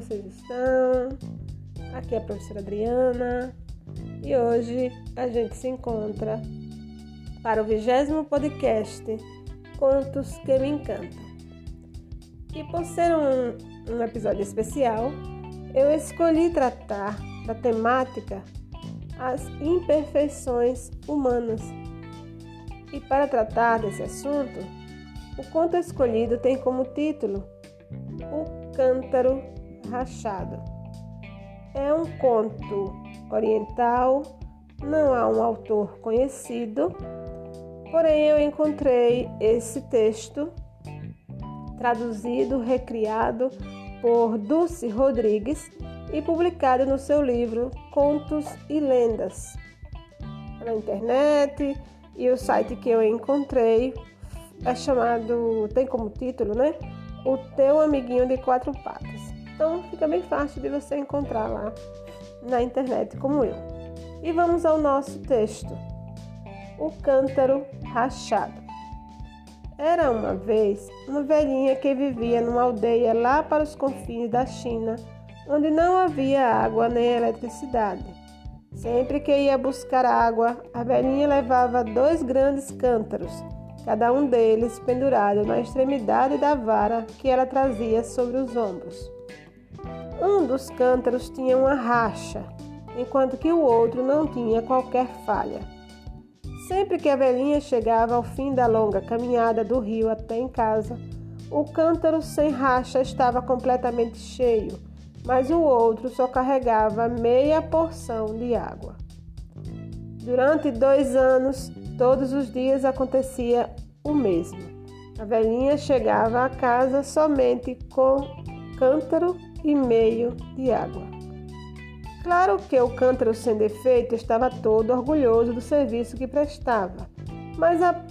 vocês estão? Aqui é a professora Adriana e hoje a gente se encontra para o vigésimo podcast Contos que Me Encantam. E por ser um, um episódio especial, eu escolhi tratar da temática As Imperfeições Humanas. E para tratar desse assunto, o conto escolhido tem como título O Cântaro Rachado. É um conto oriental, não há um autor conhecido, porém eu encontrei esse texto traduzido, recriado por Dulce Rodrigues e publicado no seu livro Contos e Lendas na internet e o site que eu encontrei é chamado, tem como título, né? O teu amiguinho de quatro patas. Então fica bem fácil de você encontrar lá na internet, como eu. E vamos ao nosso texto. O cântaro rachado. Era uma vez uma velhinha que vivia numa aldeia lá para os confins da China, onde não havia água nem eletricidade. Sempre que ia buscar água, a velhinha levava dois grandes cântaros cada um deles pendurado na extremidade da vara que ela trazia sobre os ombros. Um dos cântaros tinha uma racha, enquanto que o outro não tinha qualquer falha. Sempre que a velhinha chegava ao fim da longa caminhada do rio até em casa, o cântaro sem racha estava completamente cheio, mas o outro só carregava meia porção de água. Durante dois anos, Todos os dias acontecia o mesmo. A velhinha chegava à casa somente com cântaro e meio de água. Claro que o cântaro sem defeito estava todo orgulhoso do serviço que prestava, mas a,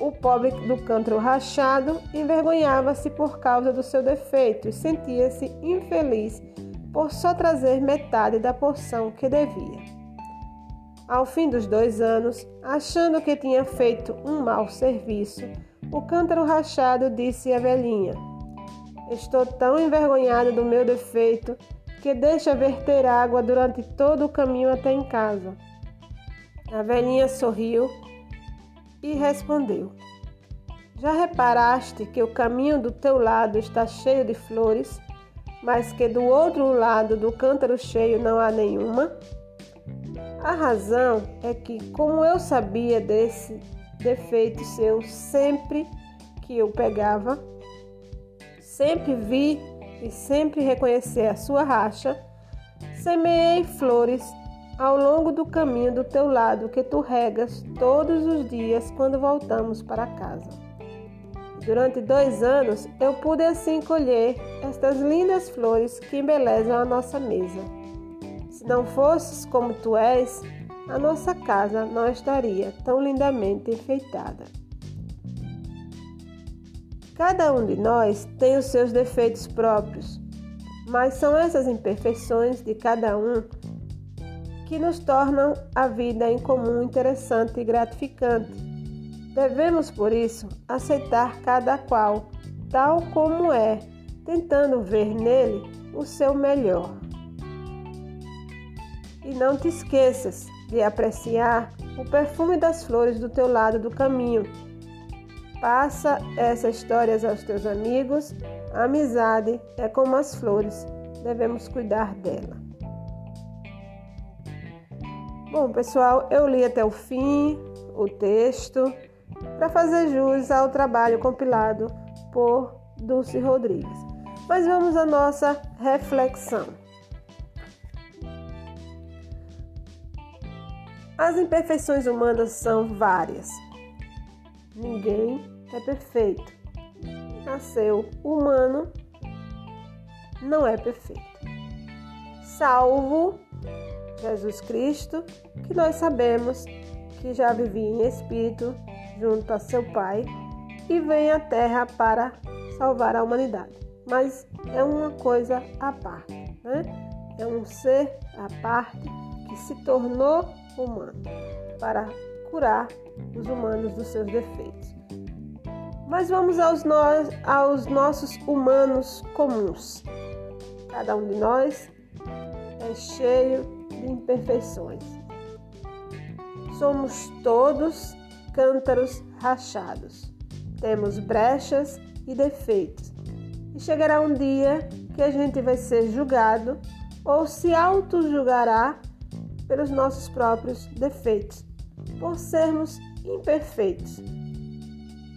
o pobre do cântaro rachado envergonhava-se por causa do seu defeito e sentia-se infeliz por só trazer metade da porção que devia. Ao fim dos dois anos, achando que tinha feito um mau serviço, o cântaro rachado disse à velhinha: Estou tão envergonhado do meu defeito que deixa verter água durante todo o caminho até em casa. A velhinha sorriu e respondeu: Já reparaste que o caminho do teu lado está cheio de flores, mas que do outro lado do cântaro cheio não há nenhuma? A razão é que, como eu sabia desse defeito seu sempre que eu pegava, sempre vi e sempre reconheci a sua racha, semeei flores ao longo do caminho do teu lado que tu regas todos os dias quando voltamos para casa. Durante dois anos eu pude assim colher estas lindas flores que embelezam a nossa mesa. Se não fosses como tu és, a nossa casa não estaria tão lindamente enfeitada. Cada um de nós tem os seus defeitos próprios, mas são essas imperfeições de cada um que nos tornam a vida em comum interessante e gratificante. Devemos, por isso, aceitar cada qual tal como é, tentando ver nele o seu melhor. E não te esqueças de apreciar o perfume das flores do teu lado do caminho. Passa essas histórias aos teus amigos. A amizade é como as flores, devemos cuidar dela. Bom, pessoal, eu li até o fim o texto para fazer jus ao trabalho compilado por Dulce Rodrigues. Mas vamos à nossa reflexão. As imperfeições humanas são várias. Ninguém é perfeito. Nasceu humano, não é perfeito. Salvo Jesus Cristo, que nós sabemos que já vivia em espírito junto a seu Pai e vem à Terra para salvar a humanidade. Mas é uma coisa à parte, né? É um ser à parte que se tornou humano para curar os humanos dos seus defeitos. Mas vamos aos, no, aos nossos humanos comuns. Cada um de nós é cheio de imperfeições. Somos todos cântaros rachados. Temos brechas e defeitos. E chegará um dia que a gente vai ser julgado ou se auto-julgará pelos nossos próprios defeitos, por sermos imperfeitos.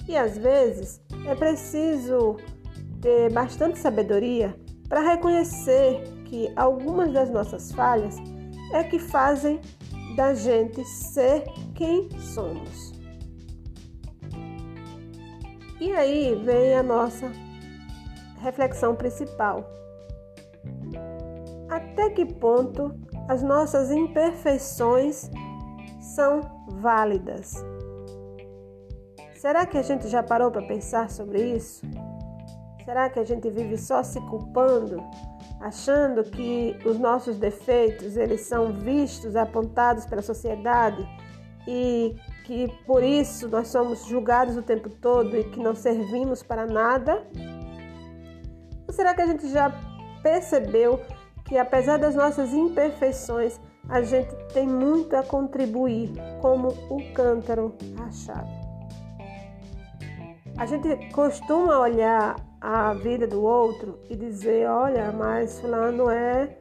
E às vezes é preciso ter bastante sabedoria para reconhecer que algumas das nossas falhas é que fazem da gente ser quem somos. E aí vem a nossa reflexão principal. Até que ponto as nossas imperfeições são válidas? Será que a gente já parou para pensar sobre isso? Será que a gente vive só se culpando, achando que os nossos defeitos eles são vistos, apontados pela sociedade e que por isso nós somos julgados o tempo todo e que não servimos para nada? Ou será que a gente já percebeu que apesar das nossas imperfeições, a gente tem muito a contribuir como o cântaro rachado? A gente costuma olhar a vida do outro e dizer, olha, mas fulano é,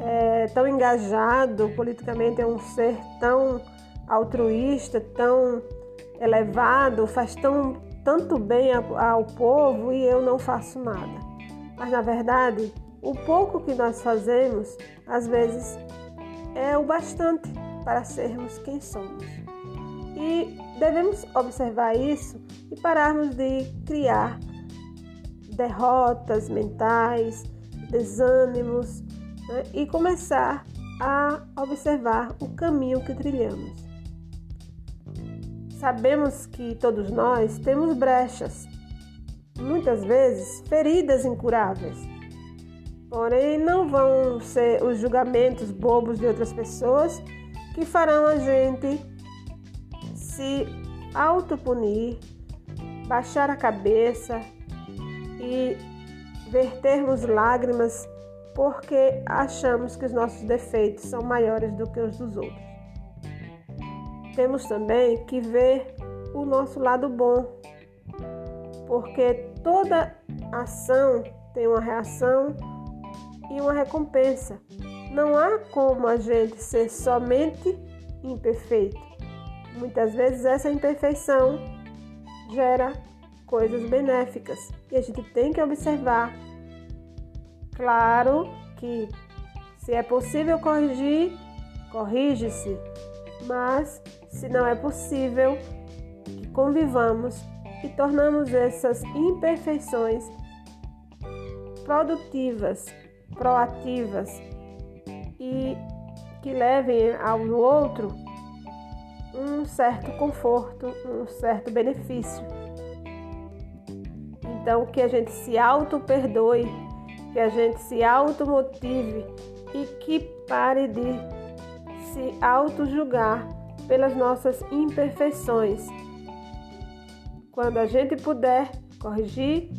é tão engajado politicamente, é um ser tão altruísta, tão elevado, faz tão, tanto bem ao, ao povo e eu não faço nada. Mas na verdade, o pouco que nós fazemos, às vezes, é o bastante para sermos quem somos. E devemos observar isso e pararmos de criar derrotas mentais, desânimos né? e começar a observar o caminho que trilhamos. Sabemos que todos nós temos brechas, muitas vezes feridas incuráveis. Porém, não vão ser os julgamentos bobos de outras pessoas que farão a gente se autopunir, baixar a cabeça, e vertermos lágrimas porque achamos que os nossos defeitos são maiores do que os dos outros. Temos também que ver o nosso lado bom, porque toda ação tem uma reação e uma recompensa. Não há como a gente ser somente imperfeito. Muitas vezes essa imperfeição gera coisas benéficas e a gente tem que observar. Claro que se é possível corrigir, corrige-se, mas se não é possível, que convivamos e tornamos essas imperfeições produtivas, proativas e que levem ao outro um certo conforto, um certo benefício. Então, que a gente se auto-perdoe, que a gente se auto-motive e que pare de se auto-julgar pelas nossas imperfeições. Quando a gente puder corrigir,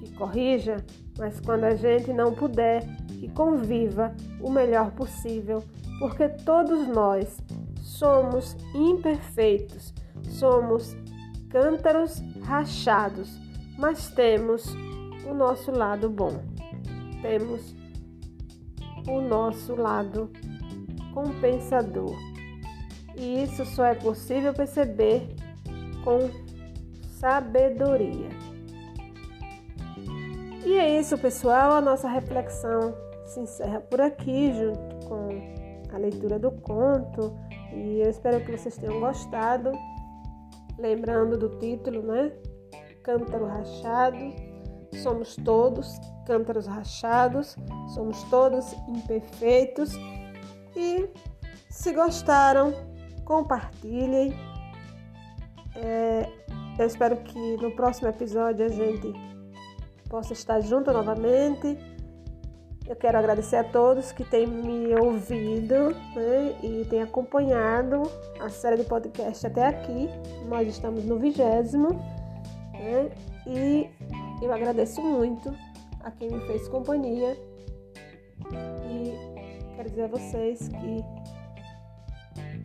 que corrija, mas quando a gente não puder, que conviva o melhor possível, porque todos nós somos imperfeitos, somos cântaros rachados mas temos o nosso lado bom, temos o nosso lado compensador. E isso só é possível perceber com sabedoria. E é isso, pessoal. A nossa reflexão se encerra por aqui, junto com a leitura do conto. E eu espero que vocês tenham gostado. Lembrando do título, né? cântaro rachado, somos todos cântaros rachados, somos todos imperfeitos. E se gostaram, compartilhem. É, eu espero que no próximo episódio a gente possa estar junto novamente. Eu quero agradecer a todos que têm me ouvido né, e têm acompanhado a série de podcast até aqui. Nós estamos no vigésimo. Né? E eu agradeço muito a quem me fez companhia dizer a vocês que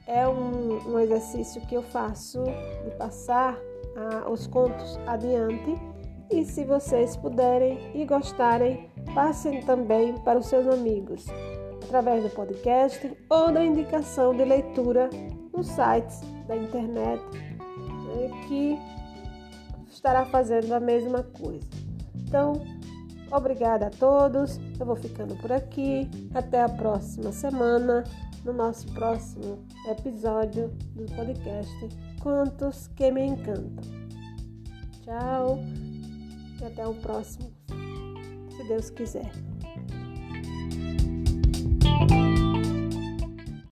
é um, um exercício que eu faço de passar ah, os contos adiante. E se vocês puderem e gostarem, passem também para os seus amigos, através do podcast ou da indicação de leitura nos sites da internet, né, que estará fazendo a mesma coisa. Então, obrigada a todos. Eu vou ficando por aqui. Até a próxima semana, no nosso próximo episódio do podcast Contos que me encantam. Tchau até o próximo, se Deus quiser.